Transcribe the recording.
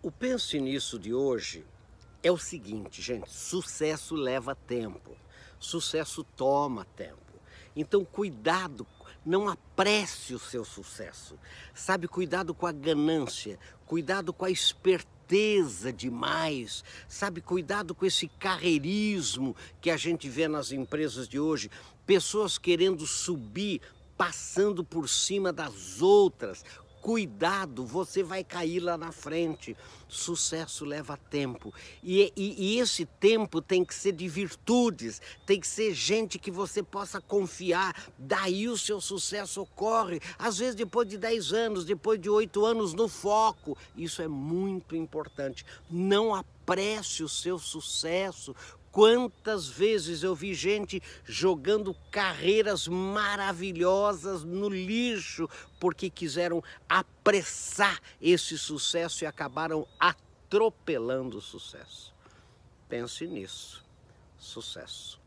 O Pense Nisso de hoje é o seguinte, gente: sucesso leva tempo, sucesso toma tempo. Então, cuidado, não apresse o seu sucesso. Sabe, cuidado com a ganância, cuidado com a esperteza demais, sabe, cuidado com esse carreirismo que a gente vê nas empresas de hoje, pessoas querendo subir passando por cima das outras, Cuidado, você vai cair lá na frente. Sucesso leva tempo. E, e, e, esse tempo tem que ser de virtudes, tem que ser gente que você possa confiar. Daí o seu sucesso ocorre. Às vezes, depois de 10 anos, depois de 8 anos, no foco. Isso é muito importante. Não apresse o seu sucesso, Quantas vezes eu vi gente jogando carreiras maravilhosas no lixo porque quiseram apressar esse sucesso e acabaram atropelando o sucesso. Pense nisso. Sucesso.